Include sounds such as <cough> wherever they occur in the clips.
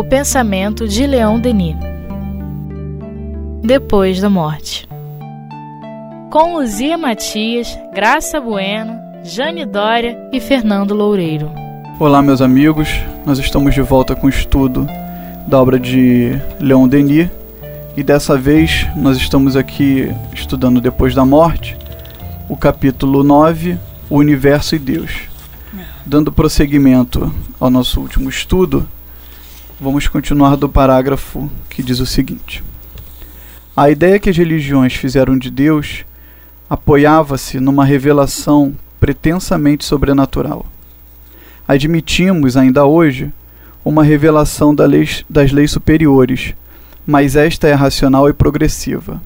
O pensamento de Leão Denis. Depois da morte. Com Luzia Matias, Graça Bueno, Jane Dória e Fernando Loureiro. Olá, meus amigos. Nós estamos de volta com o estudo da obra de Leon Denis e dessa vez nós estamos aqui estudando Depois da Morte, o capítulo 9, O Universo e Deus. Dando prosseguimento ao nosso último estudo, vamos continuar do parágrafo que diz o seguinte: A ideia que as religiões fizeram de Deus apoiava-se numa revelação pretensamente sobrenatural admitimos ainda hoje uma revelação da lei, das leis superiores, mas esta é racional e progressiva.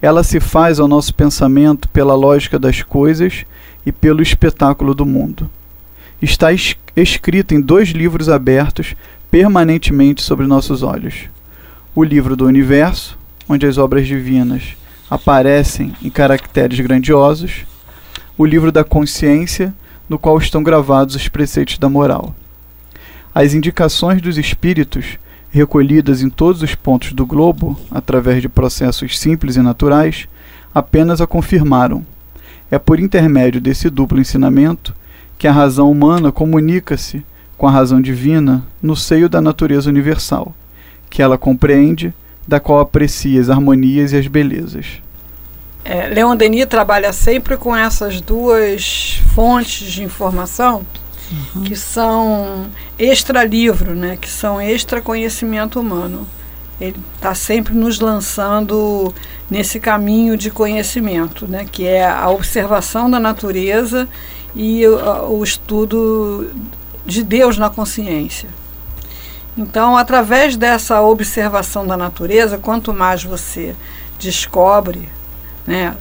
Ela se faz ao nosso pensamento pela lógica das coisas e pelo espetáculo do mundo. Está es escrito em dois livros abertos permanentemente sobre nossos olhos: o livro do universo, onde as obras divinas aparecem em caracteres grandiosos, o livro da consciência, no qual estão gravados os preceitos da moral. As indicações dos espíritos, recolhidas em todos os pontos do globo, através de processos simples e naturais, apenas a confirmaram. É por intermédio desse duplo ensinamento que a razão humana comunica-se com a razão divina no seio da natureza universal, que ela compreende, da qual aprecia as harmonias e as belezas. É, Leon Denis trabalha sempre com essas duas fontes de informação uhum. que são extra-livro, né, que são extra-conhecimento humano. Ele está sempre nos lançando nesse caminho de conhecimento, né, que é a observação da natureza e o, o estudo de Deus na consciência. Então, através dessa observação da natureza, quanto mais você descobre né,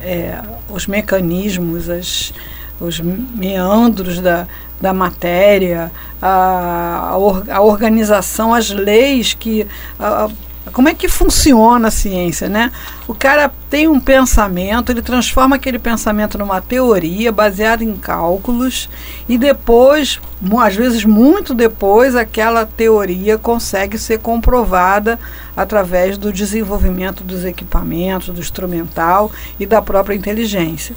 é, os mecanismos, as, os meandros da, da matéria, a, a, or, a organização, as leis que. A, como é que funciona a ciência, né? O cara tem um pensamento, ele transforma aquele pensamento numa teoria baseada em cálculos e depois, às vezes muito depois, aquela teoria consegue ser comprovada através do desenvolvimento dos equipamentos, do instrumental e da própria inteligência.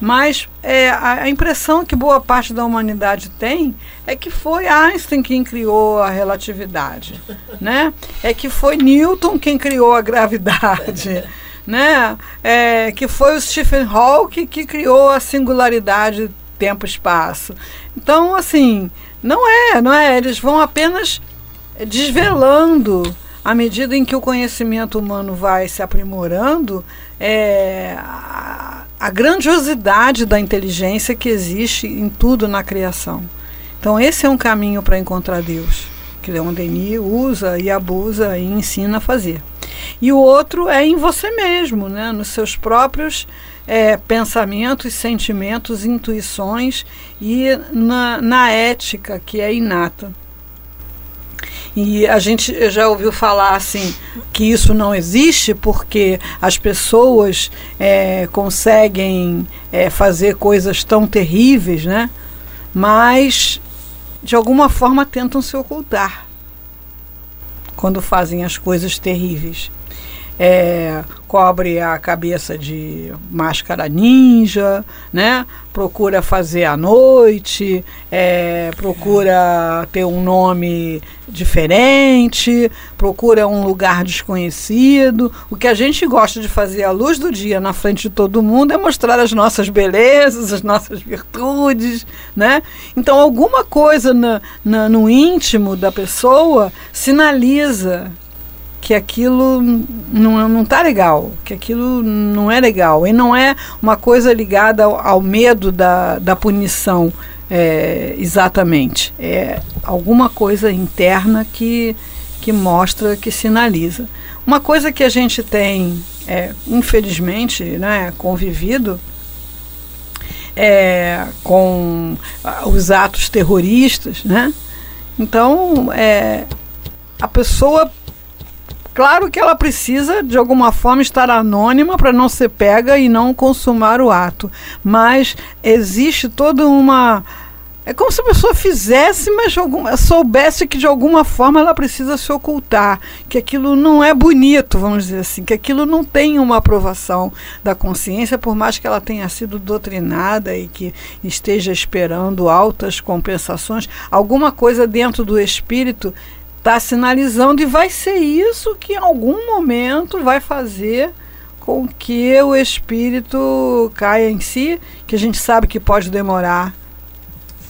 Mas é, a impressão que boa parte da humanidade tem é que foi Einstein quem criou a relatividade, <laughs> né? É que foi Newton quem criou a gravidade, <laughs> né? É, que foi o Stephen Hawking que criou a singularidade tempo-espaço. Então, assim, não é, não é. Eles vão apenas desvelando à medida em que o conhecimento humano vai se aprimorando, é, a grandiosidade da inteligência que existe em tudo na criação. Então, esse é um caminho para encontrar Deus, que Leon Denis usa e abusa e ensina a fazer. E o outro é em você mesmo, né? nos seus próprios é, pensamentos, sentimentos, intuições e na, na ética que é inata. E a gente já ouviu falar assim que isso não existe porque as pessoas é, conseguem é, fazer coisas tão terríveis, né? Mas de alguma forma tentam se ocultar quando fazem as coisas terríveis é, cobre a cabeça de máscara ninja, né? procura fazer à noite, é, procura ter um nome diferente, procura um lugar desconhecido. O que a gente gosta de fazer à luz do dia na frente de todo mundo é mostrar as nossas belezas, as nossas virtudes. Né? Então, alguma coisa na, na, no íntimo da pessoa sinaliza que aquilo não, não tá legal, que aquilo não é legal. E não é uma coisa ligada ao, ao medo da, da punição é, exatamente. É alguma coisa interna que, que mostra, que sinaliza. Uma coisa que a gente tem, é, infelizmente, né, convivido é, com os atos terroristas, né? Então, é, a pessoa Claro que ela precisa, de alguma forma, estar anônima para não ser pega e não consumar o ato. Mas existe toda uma é como se a pessoa fizesse, mas alguma, soubesse que de alguma forma ela precisa se ocultar, que aquilo não é bonito, vamos dizer assim, que aquilo não tem uma aprovação da consciência, por mais que ela tenha sido doutrinada e que esteja esperando altas compensações, alguma coisa dentro do espírito está sinalizando e vai ser isso que em algum momento vai fazer com que o espírito caia em si, que a gente sabe que pode demorar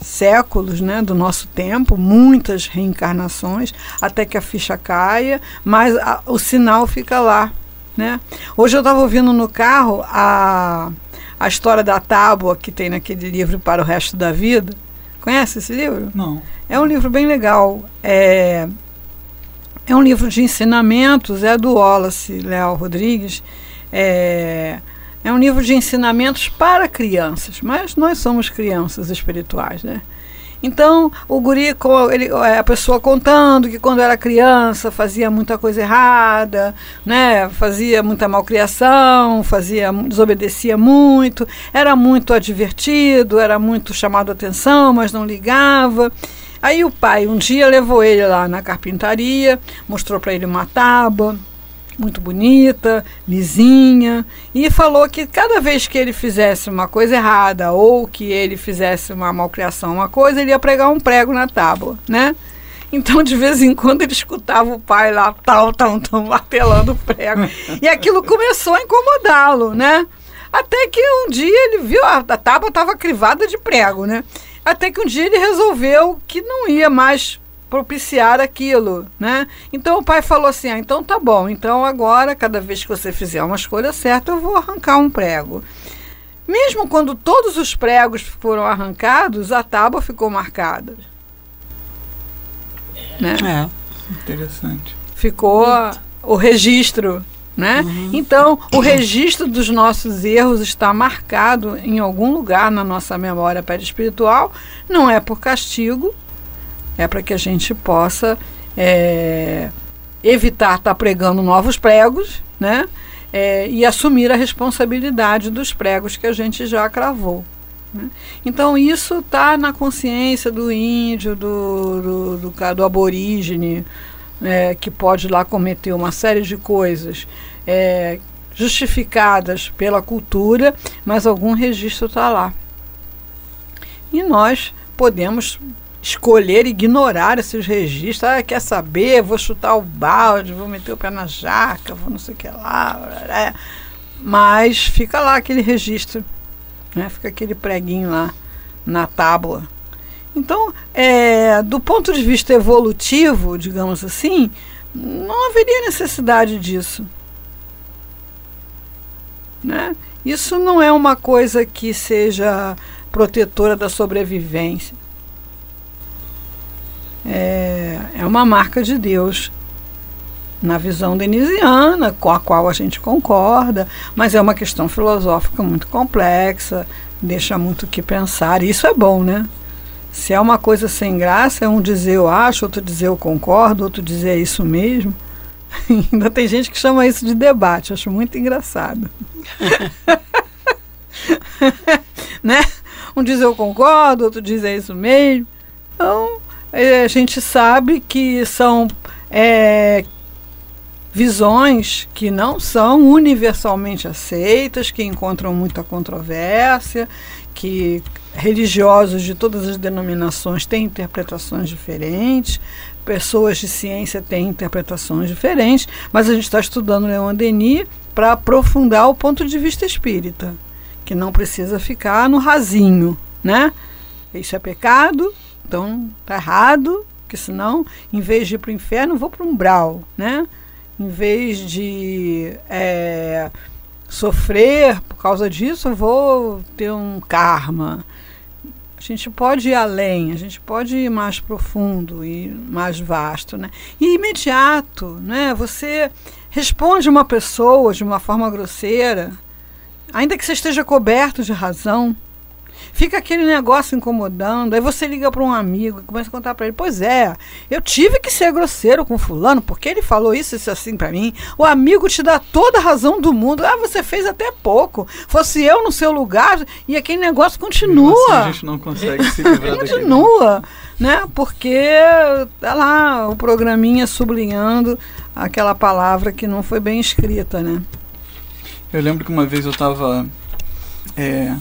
séculos né, do nosso tempo, muitas reencarnações, até que a ficha caia, mas a, o sinal fica lá. Né? Hoje eu estava ouvindo no carro a, a história da tábua que tem naquele livro Para o Resto da Vida. Conhece esse livro? Não. É um livro bem legal. É, é um livro de ensinamentos, é do Wallace Leal Rodrigues. É, é um livro de ensinamentos para crianças, mas nós somos crianças espirituais, né? Então, o guri, ele, é, a pessoa contando que quando era criança fazia muita coisa errada, né? fazia muita malcriação, fazia, desobedecia muito, era muito advertido, era muito chamado a atenção, mas não ligava. Aí o pai um dia levou ele lá na carpintaria, mostrou para ele uma tábua, muito bonita, lisinha, e falou que cada vez que ele fizesse uma coisa errada ou que ele fizesse uma malcriação, uma coisa, ele ia pregar um prego na tábua, né? Então, de vez em quando, ele escutava o pai lá, tal, tal, tal, martelando o prego. E aquilo começou a incomodá-lo, né? Até que um dia ele viu, a, a tábua estava crivada de prego, né? Até que um dia ele resolveu que não ia mais propiciar aquilo, né? Então o pai falou assim: ah, então tá bom, então agora, cada vez que você fizer uma escolha certa, eu vou arrancar um prego. Mesmo quando todos os pregos foram arrancados, a tábua ficou marcada. Né? É, interessante. Ficou o registro, né? Uhum. Então, o registro dos nossos erros está marcado em algum lugar na nossa memória perispiritual, não é por castigo, é para que a gente possa é, evitar estar tá pregando novos pregos, né? É, e assumir a responsabilidade dos pregos que a gente já cravou. Né? Então isso está na consciência do índio, do, do, do, do aborígene, é, que pode lá cometer uma série de coisas é, justificadas pela cultura, mas algum registro está lá. E nós podemos escolher ignorar esses registros. Ah, quer saber? Vou chutar o balde, vou meter o pé na jaca, vou não sei o que lá. Mas fica lá aquele registro, né? fica aquele preguinho lá na tábua. Então, é, do ponto de vista evolutivo, digamos assim, não haveria necessidade disso. Né? Isso não é uma coisa que seja protetora da sobrevivência é, é uma marca de Deus na visão denisiana, com a qual a gente concorda, mas é uma questão filosófica muito complexa, deixa muito o que pensar. Isso é bom, né? Se é uma coisa sem graça, é um dizer eu acho, outro dizer eu concordo, outro dizer é isso mesmo. <laughs> Ainda tem gente que chama isso de debate, acho muito engraçado. <laughs> né? Um diz eu concordo, outro diz é isso mesmo. Então, é, a gente sabe que são é, visões que não são universalmente aceitas, que encontram muita controvérsia, que religiosos de todas as denominações têm interpretações diferentes, pessoas de ciência têm interpretações diferentes, mas a gente está estudando Leon Denis para aprofundar o ponto de vista espírita, que não precisa ficar no rasinho, né? Isso é pecado, então tá errado, porque senão, em vez de ir para o inferno, vou para um umbral, né? Em vez de é, sofrer por causa disso, eu vou ter um karma. A gente pode ir além, a gente pode ir mais profundo e mais vasto, né? E imediato, né? Você responde uma pessoa de uma forma grosseira, ainda que você esteja coberto de razão, Fica aquele negócio incomodando. Aí você liga para um amigo e começa a contar para ele: Pois é, eu tive que ser grosseiro com Fulano porque ele falou isso, isso assim para mim. O amigo te dá toda a razão do mundo. Ah, você fez até pouco. Fosse eu no seu lugar e aquele negócio continua. Assim a gente não consegue se livrar <laughs> Continua, né? Porque tá lá o programinha sublinhando aquela palavra que não foi bem escrita, né? Eu lembro que uma vez eu estava é,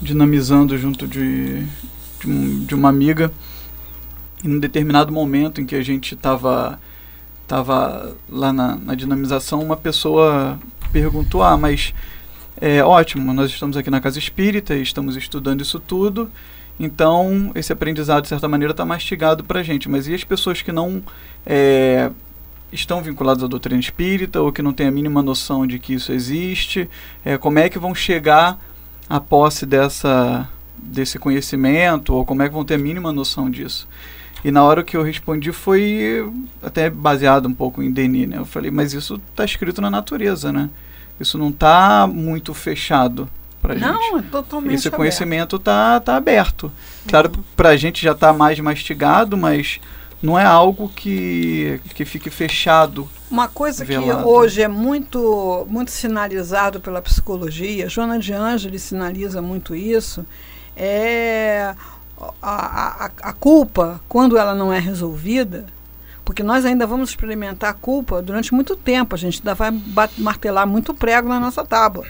dinamizando junto de, de, um, de, uma amiga. E num determinado momento em que a gente estava tava lá na, na, dinamização, uma pessoa perguntou: Ah, mas é ótimo, nós estamos aqui na casa espírita, estamos estudando isso tudo. Então, esse aprendizado, de certa maneira, está mastigado para a gente. Mas e as pessoas que não é, estão vinculadas à doutrina espírita ou que não têm a mínima noção de que isso existe? É, como é que vão chegar a posse dessa, desse conhecimento, ou como é que vão ter a mínima noção disso. E na hora que eu respondi foi até baseado um pouco em Denis, né? Eu falei, mas isso está escrito na natureza, né? Isso não está muito fechado para gente. Não, é totalmente Esse conhecimento está tá aberto. Claro, para a gente já está mais mastigado, mas não é algo que, que fique fechado. Uma coisa velado. que hoje é muito, muito sinalizado pela psicologia, Joana de Ângeles sinaliza muito isso, é a, a, a culpa, quando ela não é resolvida, porque nós ainda vamos experimentar a culpa durante muito tempo, a gente ainda vai martelar muito prego na nossa tábua.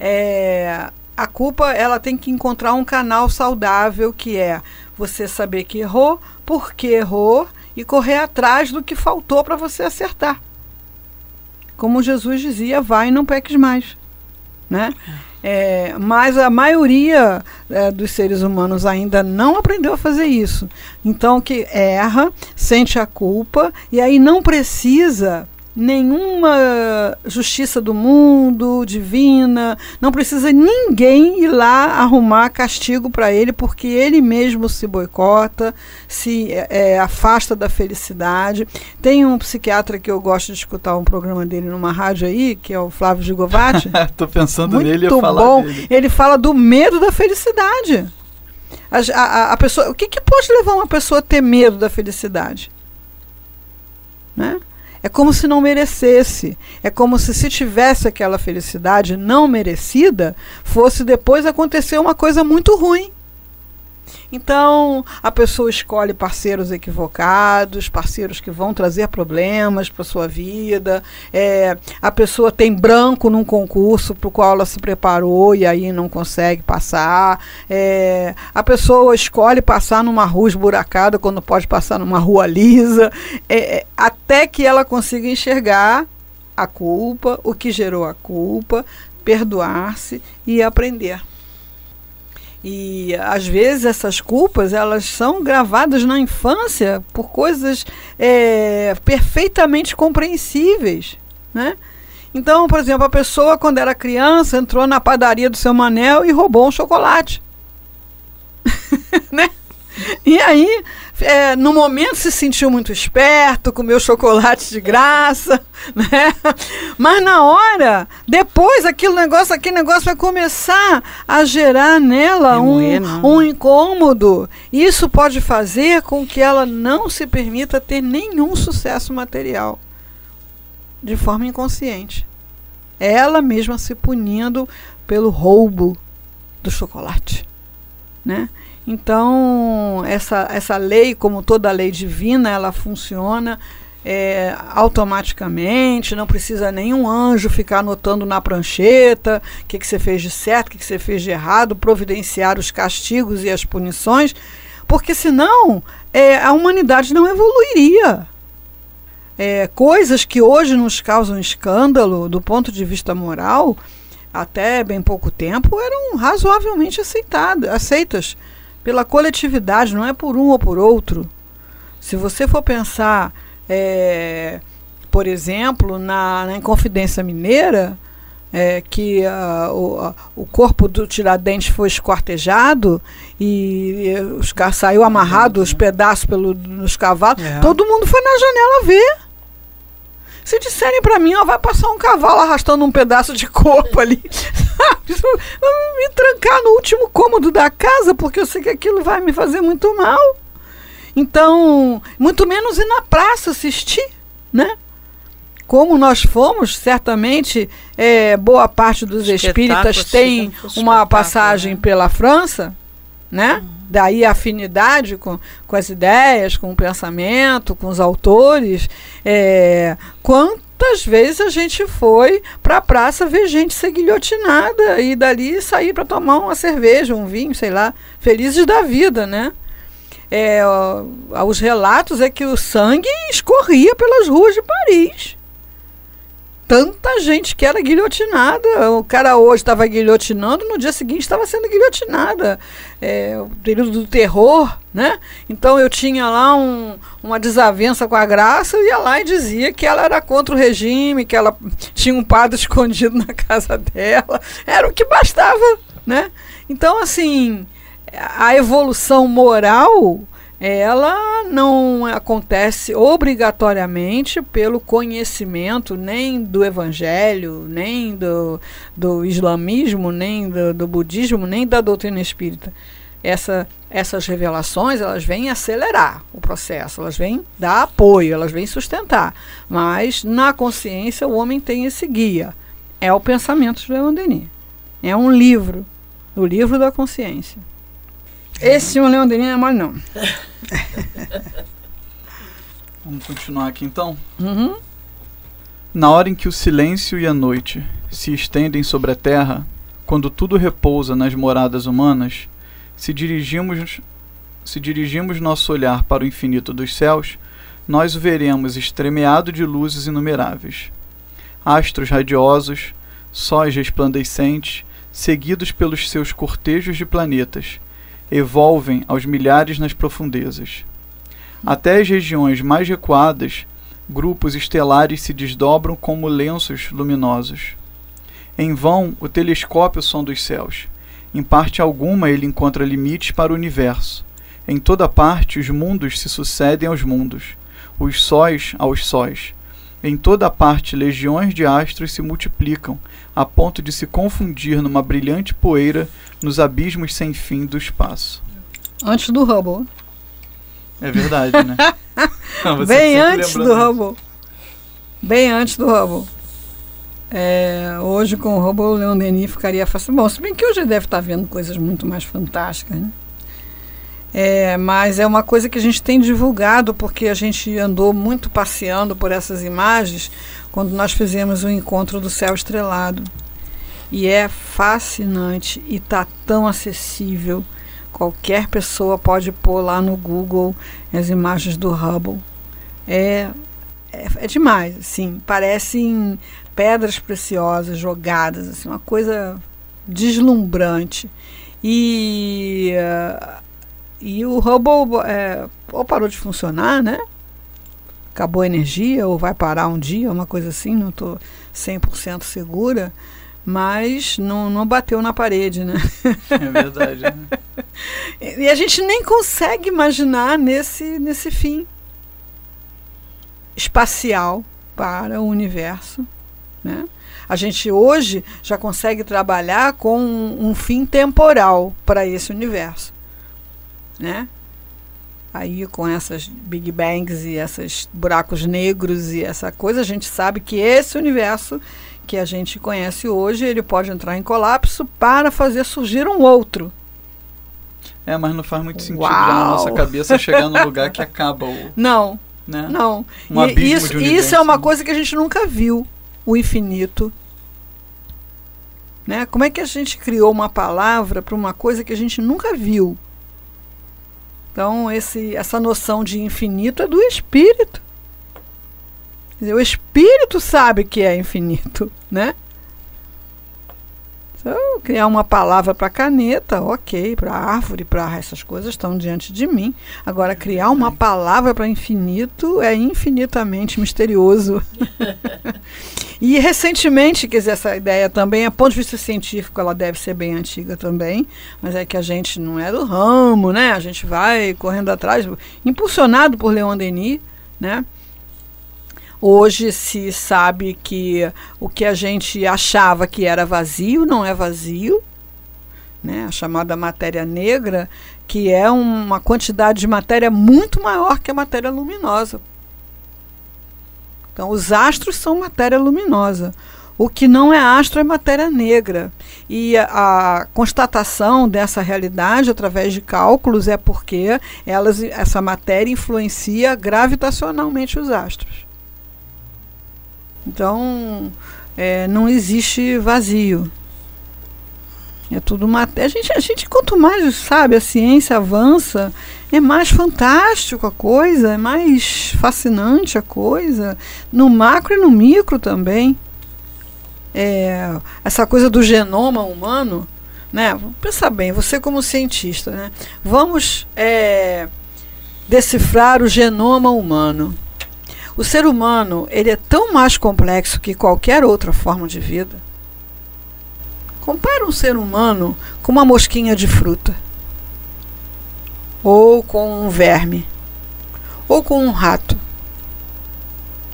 É, a culpa ela tem que encontrar um canal saudável que é você saber que errou, por que errou e correr atrás do que faltou para você acertar. Como Jesus dizia, vai e não peques mais. Né? É, mas a maioria é, dos seres humanos ainda não aprendeu a fazer isso. Então, que erra, sente a culpa e aí não precisa nenhuma justiça do mundo divina, não precisa ninguém ir lá arrumar castigo para ele, porque ele mesmo se boicota, se é, é, afasta da felicidade. Tem um psiquiatra que eu gosto de escutar um programa dele numa rádio aí, que é o Flávio Gigovati. <laughs> Tô pensando Muito nele e falar bom. Dele. Ele fala do medo da felicidade. A, a, a pessoa, o que, que pode levar uma pessoa a ter medo da felicidade? Né? É como se não merecesse. É como se se tivesse aquela felicidade não merecida, fosse depois acontecer uma coisa muito ruim. Então, a pessoa escolhe parceiros equivocados, parceiros que vão trazer problemas para sua vida. É, a pessoa tem branco num concurso para o qual ela se preparou e aí não consegue passar. É, a pessoa escolhe passar numa rua esburacada quando pode passar numa rua lisa, é, é até que ela consiga enxergar a culpa, o que gerou a culpa, perdoar-se e aprender. E às vezes essas culpas elas são gravadas na infância por coisas é, perfeitamente compreensíveis, né? Então, por exemplo, a pessoa quando era criança entrou na padaria do seu Manel e roubou um chocolate, <laughs> né? <laughs> E aí é, no momento se sentiu muito esperto, comeu chocolate de graça, <laughs> né? Mas na hora, depois aquele negócio, aquele negócio vai começar a gerar nela um, um incômodo. Isso pode fazer com que ela não se permita ter nenhum sucesso material de forma inconsciente. Ela mesma se punindo pelo roubo do chocolate, né? Então, essa, essa lei, como toda lei divina, ela funciona é, automaticamente, não precisa nenhum anjo ficar anotando na prancheta o que, que você fez de certo, o que, que você fez de errado, providenciar os castigos e as punições, porque senão é, a humanidade não evoluiria. É, coisas que hoje nos causam escândalo do ponto de vista moral, até bem pouco tempo, eram razoavelmente aceitadas, aceitas pela coletividade, não é por um ou por outro. Se você for pensar, é, por exemplo, na, na Inconfidência Mineira, é, que uh, o, o, corpo do Tiradentes foi esquartejado e, e os, saiu amarrado os pedaços pelo, nos cavalos, é. todo mundo foi na janela ver. Se disserem para mim, ó, vai passar um cavalo arrastando um pedaço de corpo ali. <laughs> me trancar no último cômodo da casa, porque eu sei que aquilo vai me fazer muito mal. Então, muito menos ir na praça assistir, né? Como nós fomos, certamente, é, boa parte dos espíritas tem uma passagem né? pela França, né? Uhum. Daí a afinidade com, com as ideias, com o pensamento, com os autores. É, quantas vezes a gente foi para a praça ver gente ser guilhotinada e dali sair para tomar uma cerveja, um vinho, sei lá, felizes da vida, né? É, os relatos é que o sangue escorria pelas ruas de Paris tanta gente que era guilhotinada. O cara hoje estava guilhotinando, no dia seguinte estava sendo guilhotinada. É, o período do terror, né? Então eu tinha lá um, uma desavença com a graça, eu ia lá e dizia que ela era contra o regime, que ela tinha um padre <laughs> escondido na casa dela. Era o que bastava, né? Então, assim, a evolução moral ela não acontece obrigatoriamente pelo conhecimento nem do evangelho, nem do, do islamismo, nem do, do budismo, nem da doutrina espírita. Essa, essas revelações elas vêm acelerar o processo, elas vêm dar apoio, elas vêm sustentar. Mas na consciência o homem tem esse guia. É o pensamento de Leon Denis. É um livro, o livro da consciência. Esse senhor Leon Denis não é mais não. <laughs> Vamos continuar aqui então? Uhum. Na hora em que o silêncio e a noite se estendem sobre a terra, quando tudo repousa nas moradas humanas, se dirigimos, se dirigimos nosso olhar para o infinito dos céus, nós o veremos estremeado de luzes inumeráveis. Astros radiosos, sóis resplandecentes, seguidos pelos seus cortejos de planetas, evolvem aos milhares nas profundezas. Até as regiões mais recuadas, grupos estelares se desdobram como lenços luminosos. Em vão, o telescópio sonda os céus. Em parte alguma, ele encontra limites para o universo. Em toda parte, os mundos se sucedem aos mundos, os sóis aos sóis. Em toda parte, legiões de astros se multiplicam, a ponto de se confundir numa brilhante poeira nos abismos sem fim do espaço. Antes do Hubble. É verdade, né? <laughs> Bem antes do Hubble. Bem antes do Hubble. É, hoje com o Hubble, o Leon Denis ficaria fácil. Bom, se bem que hoje deve estar vendo coisas muito mais fantásticas, né? É, mas é uma coisa que a gente tem divulgado porque a gente andou muito passeando por essas imagens quando nós fizemos o encontro do céu estrelado. E é fascinante e tá tão acessível. Qualquer pessoa pode pôr lá no Google as imagens do Hubble. É, é, é demais, assim, parecem pedras preciosas jogadas, assim, uma coisa deslumbrante. E uh, e o Hubble é, ou parou de funcionar, né? Acabou a energia, ou vai parar um dia, uma coisa assim, não estou 100% segura, mas não, não bateu na parede, né? <laughs> É verdade. Né? <laughs> e a gente nem consegue imaginar nesse, nesse fim espacial para o universo, né? A gente hoje já consegue trabalhar com um, um fim temporal para esse universo né? Aí com essas Big Bangs e esses buracos negros e essa coisa, a gente sabe que esse universo que a gente conhece hoje, ele pode entrar em colapso para fazer surgir um outro. É, mas não faz muito sentido Uau. na nossa cabeça chegar num lugar que acaba o. <laughs> Não. Né? Não. Um e isso, isso é uma coisa que a gente nunca viu. O infinito. Né? Como é que a gente criou uma palavra para uma coisa que a gente nunca viu? Então, esse, essa noção de infinito é do espírito. O espírito sabe que é infinito, né? Criar uma palavra para caneta, ok, para árvore, para essas coisas estão diante de mim. Agora, criar uma palavra para infinito é infinitamente misterioso. <laughs> E recentemente, quer dizer, essa ideia também, a ponto de vista científico, ela deve ser bem antiga também, mas é que a gente não é do ramo, né? A gente vai correndo atrás, impulsionado por Leon Denis, né? Hoje se sabe que o que a gente achava que era vazio não é vazio, né? a chamada matéria negra, que é uma quantidade de matéria muito maior que a matéria luminosa. Então, os astros são matéria luminosa. O que não é astro é matéria negra. E a, a, constatação dessa realidade através de cálculos é porque elas, essa matéria influencia gravitacionalmente os astros. Então, é, não existe vazio. É tudo matéria. A gente, a gente, quanto mais sabe, a ciência avança, é mais fantástico a coisa, é mais fascinante a coisa, no macro e no micro também. É, essa coisa do genoma humano, né? Pensa bem, você como cientista, né? Vamos é, decifrar o genoma humano. O ser humano ele é tão mais complexo que qualquer outra forma de vida. Compara um ser humano com uma mosquinha de fruta, ou com um verme, ou com um rato.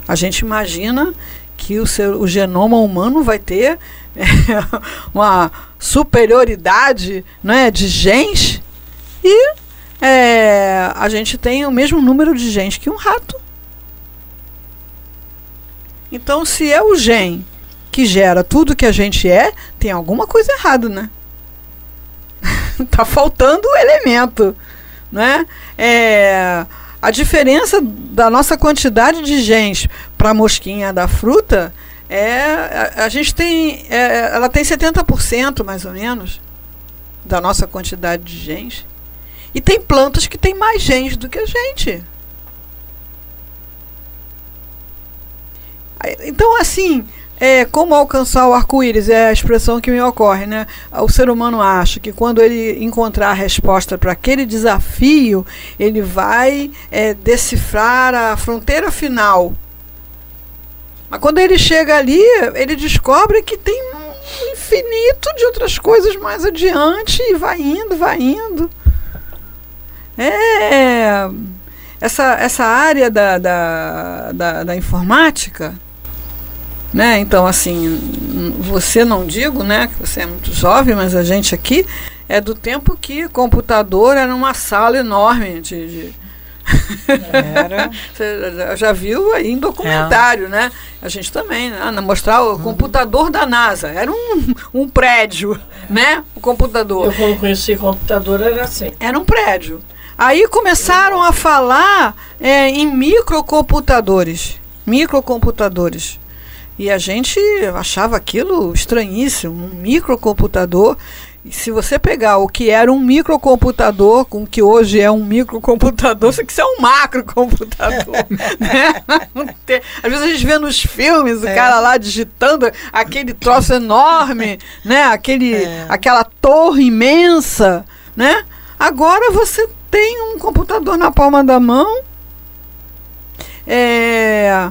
A gente imagina que o, o genoma humano vai ter é, <laughs> uma superioridade é, de genes e é, a gente tem o mesmo número de genes que um rato. Então, se é o gene que gera tudo que a gente é, tem alguma coisa errada, né? <laughs> tá faltando o elemento, né? É, a diferença da nossa quantidade de genes para a mosquinha da fruta é a, a gente tem é, ela tem 70% mais ou menos da nossa quantidade de genes. E tem plantas que têm mais genes do que a gente. Então, assim, é, como alcançar o arco-íris é a expressão que me ocorre, né? O ser humano acha que quando ele encontrar a resposta para aquele desafio, ele vai é, decifrar a fronteira final. Mas quando ele chega ali, ele descobre que tem um infinito de outras coisas mais adiante e vai indo, vai indo. É essa, essa área da, da, da, da informática né? Então, assim, você não digo, né, que você é muito jovem, mas a gente aqui é do tempo que computador era uma sala enorme de. de era. <laughs> você já viu aí em documentário, é. né? A gente também, né? Mostrar o uhum. computador da NASA. Era um, um prédio, né? O computador. Eu quando conheci computador era assim. Era um prédio. Aí começaram a falar é, em microcomputadores. Microcomputadores. E a gente achava aquilo estranhíssimo, um microcomputador. E se você pegar o que era um microcomputador com o que hoje é um microcomputador, isso aqui é um macrocomputador. <laughs> né? Às vezes a gente vê nos filmes o é. cara lá digitando aquele troço enorme, <laughs> né? Aquele, é. aquela torre imensa, né? Agora você tem um computador na palma da mão. É,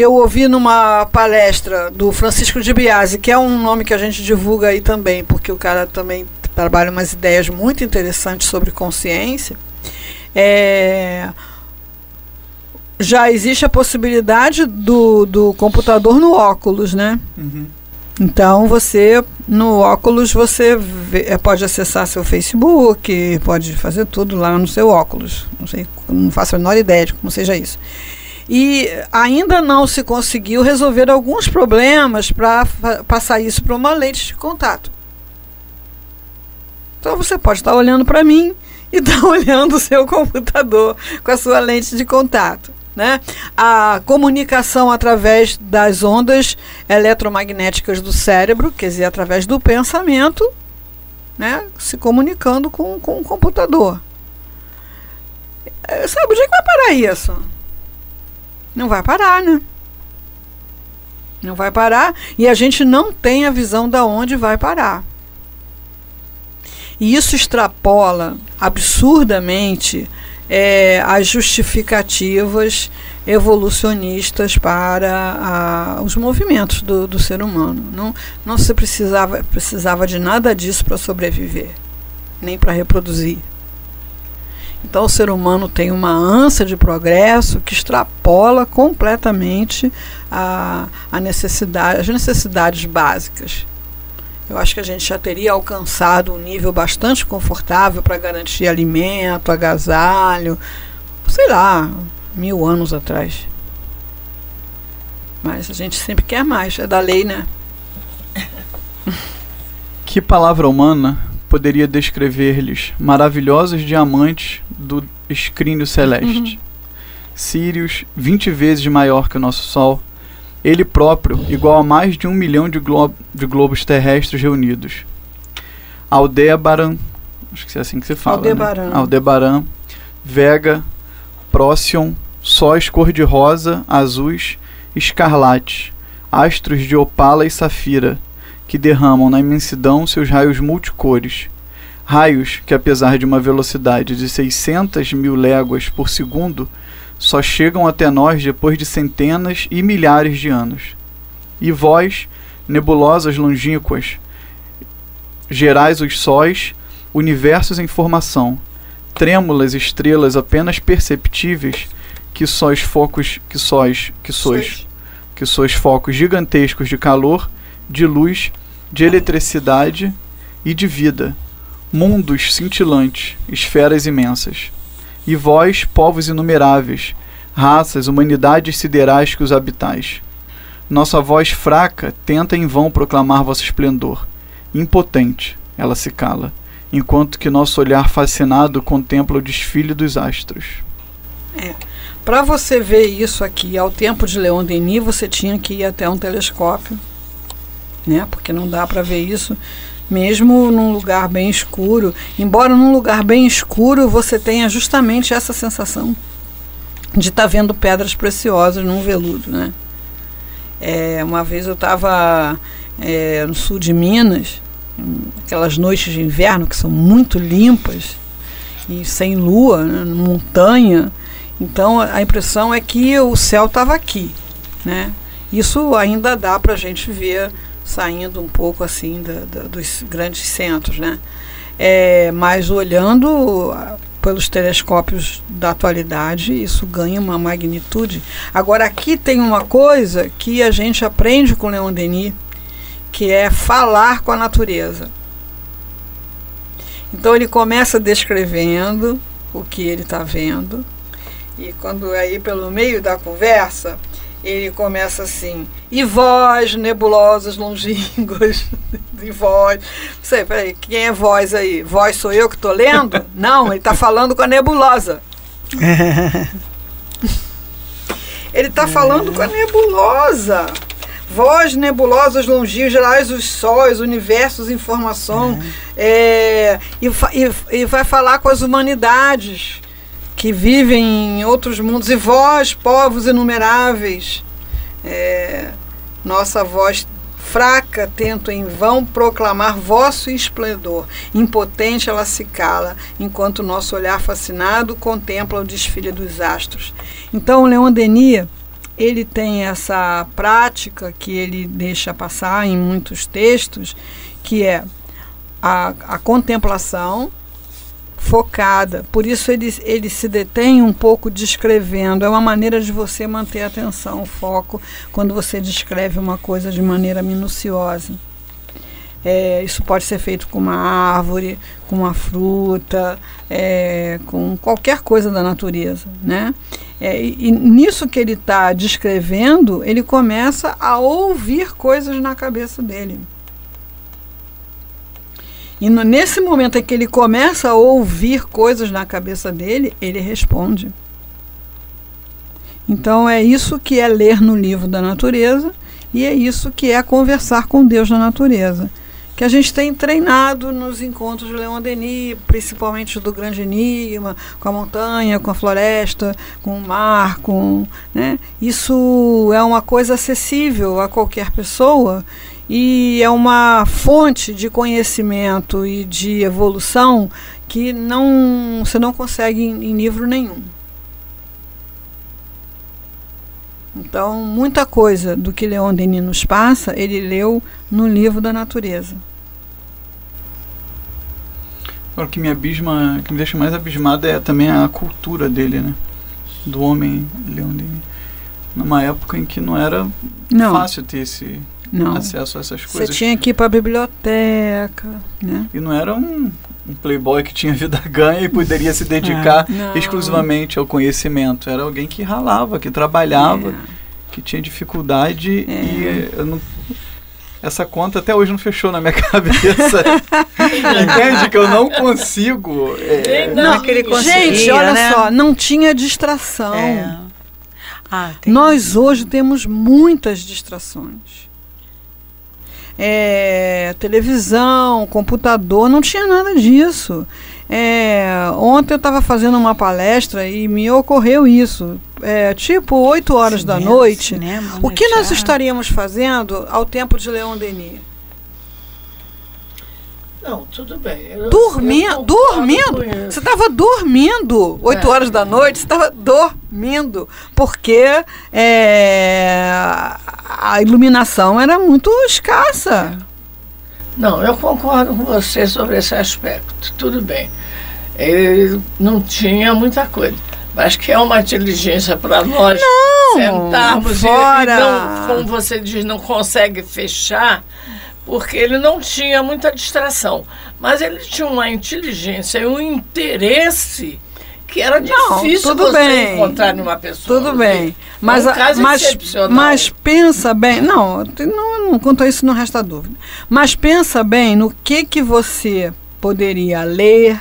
eu ouvi numa palestra do Francisco de Biasi, que é um nome que a gente divulga aí também, porque o cara também trabalha umas ideias muito interessantes sobre consciência. É, já existe a possibilidade do, do computador no óculos, né? Uhum. Então você no óculos você vê, é, pode acessar seu Facebook, pode fazer tudo lá no seu óculos. Não sei, não faço a menor ideia de como seja isso e ainda não se conseguiu resolver alguns problemas para passar isso para uma lente de contato. Então você pode estar olhando para mim e estar <laughs> tá olhando o seu computador com a sua lente de contato. Né? A comunicação através das ondas eletromagnéticas do cérebro, quer dizer, através do pensamento, né? se comunicando com, com o computador. É, sabe, onde é que vai parar isso? Não vai parar, né? Não vai parar e a gente não tem a visão da onde vai parar. E isso extrapola absurdamente é, as justificativas evolucionistas para a, os movimentos do, do, ser humano. Não, não se precisava, precisava de nada disso para sobreviver, nem para reproduzir. Então o ser humano tem uma ânsia de progresso que extrapola completamente a, a necessidade, as necessidades básicas. Eu acho que a gente já teria alcançado um nível bastante confortável para garantir alimento, agasalho, sei lá, mil anos atrás. Mas a gente sempre quer mais, é da lei, né? Que palavra humana poderia descrever-lhes maravilhosos diamantes do escrínio celeste? Uhum. Sírios, vinte vezes maior que o nosso Sol, ele próprio igual a mais de um milhão de, de globos terrestres reunidos. Aldebaran, acho que é assim que se fala. Aldebaran. Né? Aldebaran, Vega, Prócion, sóis cor-de-rosa, azuis, escarlate, astros de opala e safira, que derramam na imensidão seus raios multicores. Raios que, apesar de uma velocidade de 600 mil léguas por segundo, só chegam até nós depois de centenas e milhares de anos. E vós, nebulosas longínquas, gerais os sóis, universos em formação, trêmulas estrelas apenas perceptíveis, que sois focos, que sois, que sois, que sois focos gigantescos de calor, de luz, de eletricidade e de vida, mundos cintilantes, esferas imensas. E vós, povos inumeráveis, raças, humanidades siderais que os habitais. Nossa voz fraca tenta em vão proclamar vosso esplendor. Impotente, ela se cala, enquanto que nosso olhar fascinado contempla o desfile dos astros. É. Para você ver isso aqui ao tempo de Leon Denis, você tinha que ir até um telescópio, né? Porque não dá para ver isso mesmo num lugar bem escuro. Embora num lugar bem escuro você tenha justamente essa sensação de estar tá vendo pedras preciosas num veludo, né? É, uma vez eu estava é, no sul de Minas, aquelas noites de inverno que são muito limpas e sem lua, né, montanha. Então a impressão é que o céu estava aqui, né? Isso ainda dá para a gente ver saindo um pouco assim da, da, dos grandes centros, né? É, mas olhando ah, pelos telescópios da atualidade, isso ganha uma magnitude. Agora aqui tem uma coisa que a gente aprende com Leon Denis, que é falar com a natureza. Então ele começa descrevendo o que ele está vendo, e quando aí pelo meio da conversa ele começa assim, e voz, nebulosas, longínquas, <laughs> e voz. Não sei, peraí, quem é voz aí? Voz sou eu que estou lendo? <laughs> Não, ele está falando com a nebulosa. <laughs> ele está falando com a nebulosa. Voz, nebulosas, longínquas, gerais, os sóis, universos, informação. É, e, e, e vai falar com as humanidades que vivem em outros mundos, e vós, povos inumeráveis, é, nossa voz fraca tento em vão proclamar vosso esplendor. Impotente ela se cala, enquanto nosso olhar fascinado contempla o desfile dos astros. Então, Leon Denis, ele tem essa prática que ele deixa passar em muitos textos, que é a, a contemplação, focada. Por isso ele, ele se detém um pouco descrevendo. É uma maneira de você manter a atenção, o foco, quando você descreve uma coisa de maneira minuciosa. É, isso pode ser feito com uma árvore, com uma fruta, é, com qualquer coisa da natureza, né? É, e, e nisso que ele está descrevendo, ele começa a ouvir coisas na cabeça dele. E no, nesse momento em que ele começa a ouvir coisas na cabeça dele, ele responde. Então é isso que é ler no livro da natureza e é isso que é conversar com Deus na natureza. Que a gente tem treinado nos encontros de Leon Denis, principalmente do grande enigma, com a montanha, com a floresta, com o mar, com, né? Isso é uma coisa acessível a qualquer pessoa e é uma fonte de conhecimento e de evolução que não você não consegue em, em livro nenhum. Então, muita coisa do que Leon Denis nos passa, ele leu no livro da natureza. O que me abisma, que me deixa mais abismado é também a cultura dele, né? Do homem Leon Denis. Numa época em que não era Não, fácil ter esse não. acesso a essas Você coisas. tinha que ir para a biblioteca, né? E não era um, um playboy que tinha vida <laughs> ganha e poderia se dedicar <laughs> Não. exclusivamente ao conhecimento. Era alguém que ralava, que trabalhava, É. que tinha dificuldade É. e eu não- essa conta até hoje não fechou na minha <laughs> cabeça. Entende que eu não consigo. Nem Não, é que ele Gente, olha né? só, não tinha distração. É. Ah, Nós hoje temos muitas distrações. É, televisão, computador, não tinha nada disso. É, ontem eu estava fazendo uma palestra e me ocorreu isso. É, tipo, 8 horas da Cinema, noite. cinema, O né, que nós estaríamos fazendo ao tempo de Leon Denis? Não, tudo bem. Eu- Dormindo, eu dormindo. Você estava dormindo, 8 É. horas da noite, você estava dormindo, porque é, a iluminação era muito escassa. Não, eu concordo com você sobre esse aspecto. Tudo bem. Ele não tinha muita coisa. Mas que é uma inteligência para nós sentarmos e- fora. e não, como você diz, não consegue fechar, porque ele não tinha muita distração. Mas ele tinha uma inteligência e um interesse que era Não, difícil você bem. encontrar numa pessoa. Tudo bem. Mas, É um mas, mas pensa bem. Não, não, não quanto a isso não resta dúvida. Mas pensa bem no que, que você poderia ler,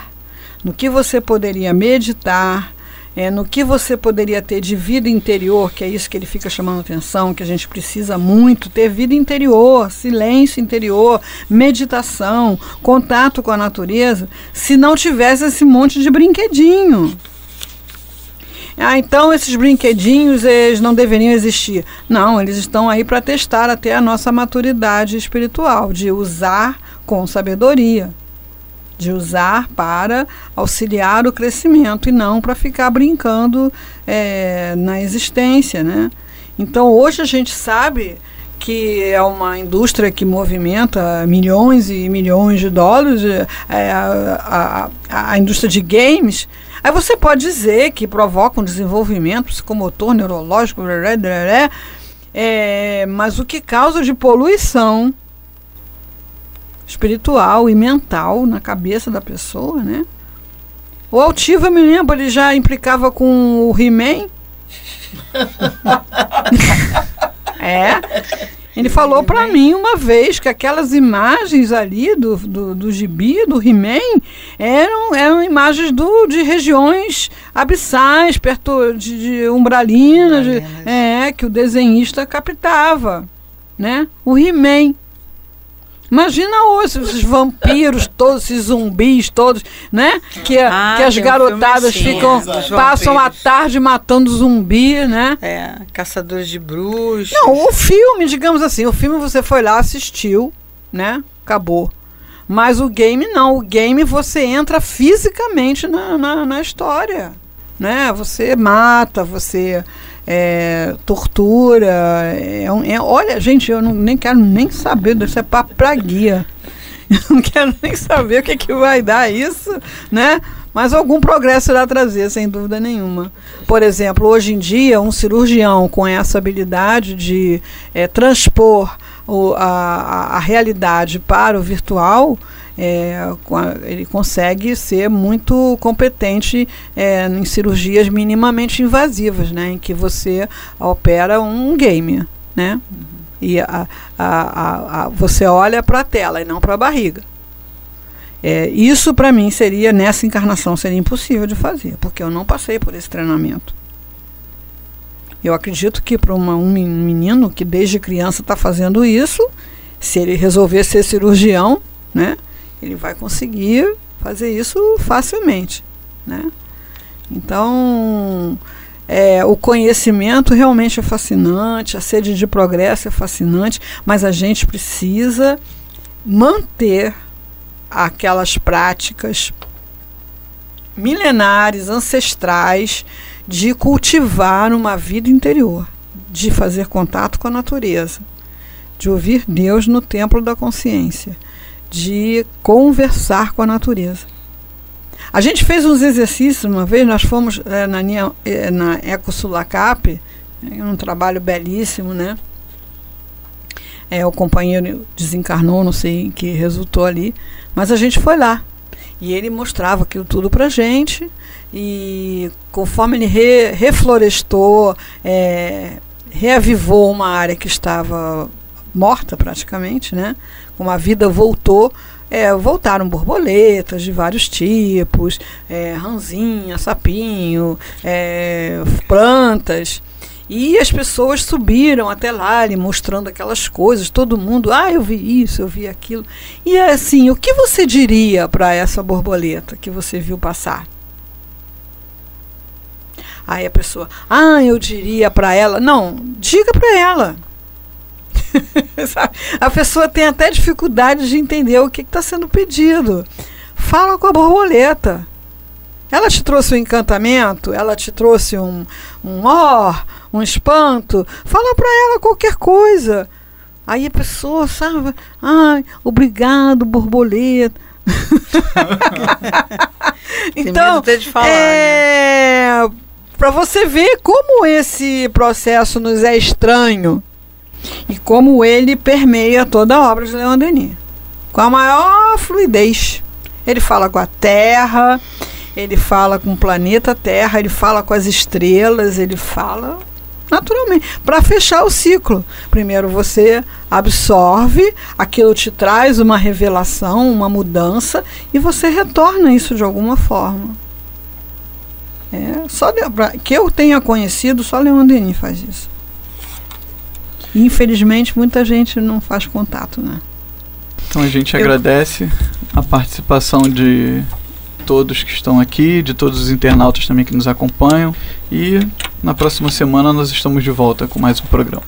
no que você poderia meditar, é, no que você poderia ter de vida interior, que é isso que ele fica chamando atenção, que a gente precisa muito, ter vida interior, silêncio interior, meditação, contato com a natureza, se não tivesse esse monte de brinquedinho. Ah, então esses brinquedinhos eles não deveriam existir. Não, eles estão aí para testar até a nossa maturidade espiritual, de usar com sabedoria, de usar para auxiliar o crescimento e não para ficar brincando eh, na existência, né? Então hoje a gente sabe que é uma indústria que movimenta milhões e milhões de dólares, eh, a, a, a indústria de games. Aí você pode dizer que provoca um desenvolvimento psicomotor, neurológico, blá, blá, blá, é, mas o que causa de poluição espiritual e mental na cabeça da pessoa, né? O Altiva, eu me lembro, ele já implicava com o He-Man. <laughs> é. Ele falou para mim uma vez que aquelas imagens ali do, do, do gibi, do He-Man, eram, eram imagens do, de regiões abissais, perto de, de umbralinas, de- é, que o desenhista captava, né? O He-Man. Imagina hoje esses vampiros todos, esses zumbis todos, né? Que, Ah, que as garotadas assim, ficam, é, passam a tarde matando zumbi, né? É, caçadores de bruxos. Não, o filme, digamos assim, o filme você foi lá, assistiu, né? Acabou. Mas o game não, o game você entra fisicamente na, na, na história, né? Você mata, você é, tortura. É, é- olha, gente, eu não, nem quero nem saber, isso é papo pra guia. <laughs> Eu não quero nem saber o que, que vai dar isso, né? Mas algum progresso irá trazer, sem dúvida nenhuma. Por exemplo, hoje em dia, um cirurgião com essa habilidade de eh, transpor o- a- a realidade para o virtual, a- ele consegue ser muito competente eh, em cirurgias minimamente invasivas, né? Em que você opera um game, né? E a, a, a, você olha para a tela e não para a barriga. É, isso para mim seria, nessa encarnação, seria impossível de fazer, porque eu não passei por esse treinamento. Eu acredito que para um men- menino que desde criança está fazendo isso, se ele resolver ser cirurgião, né, ele vai conseguir fazer isso facilmente. Né? Então, é, o conhecimento realmente é fascinante, a sede de progresso é fascinante, mas a gente precisa manter aquelas práticas milenares, ancestrais, de cultivar uma vida interior, de fazer contato com a natureza, de ouvir Deus no templo da consciência, de conversar com a natureza. A gente fez uns exercícios uma vez, nós fomos é, na, Nia- é, na Eco Sulacap, é um trabalho belíssimo, né? É, o companheiro desencarnou, não sei em que resultou ali, mas a gente foi lá. E ele mostrava aquilo tudo pra gente. E conforme ele re- reflorestou, é, reavivou uma área que estava morta praticamente, né? Como a vida voltou, é, voltaram borboletas de vários tipos, é, ranzinha, sapinho, é, plantas. E as pessoas subiram até lá, ele mostrando aquelas coisas, todo mundo, ah, eu vi isso, eu vi aquilo. E é assim, o que você diria para essa borboleta que você viu passar? Aí a pessoa, ah, eu diria para ela, não, diga para ela. <laughs> A pessoa tem até dificuldade de entender o que está sendo pedido. Fala com a borboleta. Ela te trouxe um encantamento, ela te trouxe um, um ó, um espanto. Fala para ela qualquer coisa. Aí a pessoa, sabe? Ai, obrigado, borboleta. <laughs> Então, falar, né? é, para você ver como esse processo nos é estranho e como ele permeia toda a obra de Leon Denis. Com a maior fluidez. Ele fala com a Terra, ele fala com o planeta Terra, ele fala com as estrelas, ele fala naturalmente, para fechar o ciclo. Primeiro você absorve, aquilo te traz uma revelação, uma mudança e você retorna isso de alguma forma. É, só de- pra- que eu tenha conhecido, só Leon Denis faz isso. Infelizmente, muita gente não faz contato, né? Então a gente Eu- agradece a participação de todos que estão aqui, de todos os internautas também que nos acompanham. E na próxima semana nós estamos de volta com mais um programa.